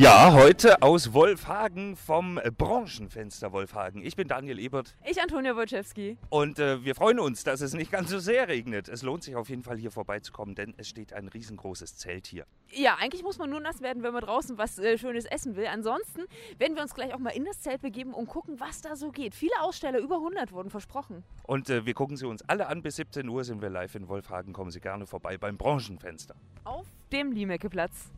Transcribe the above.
Ja, heute aus Wolfhagen vom Branchenfenster Wolfhagen. Ich bin Daniel Ebert. Ich Antonia Wojciechowski. Und äh, wir freuen uns, dass es nicht ganz so sehr regnet. Es lohnt sich auf jeden Fall hier vorbeizukommen, denn es steht ein riesengroßes Zelt hier. Ja, eigentlich muss man nur nass werden, wenn man draußen was äh, Schönes essen will. Ansonsten werden wir uns gleich auch mal in das Zelt begeben und gucken, was da so geht. Viele Aussteller, über 100 wurden versprochen. Und äh, wir gucken sie uns alle an. Bis 17 Uhr sind wir live in Wolfhagen. Kommen Sie gerne vorbei beim Branchenfenster. Auf dem Liemecke-Platz.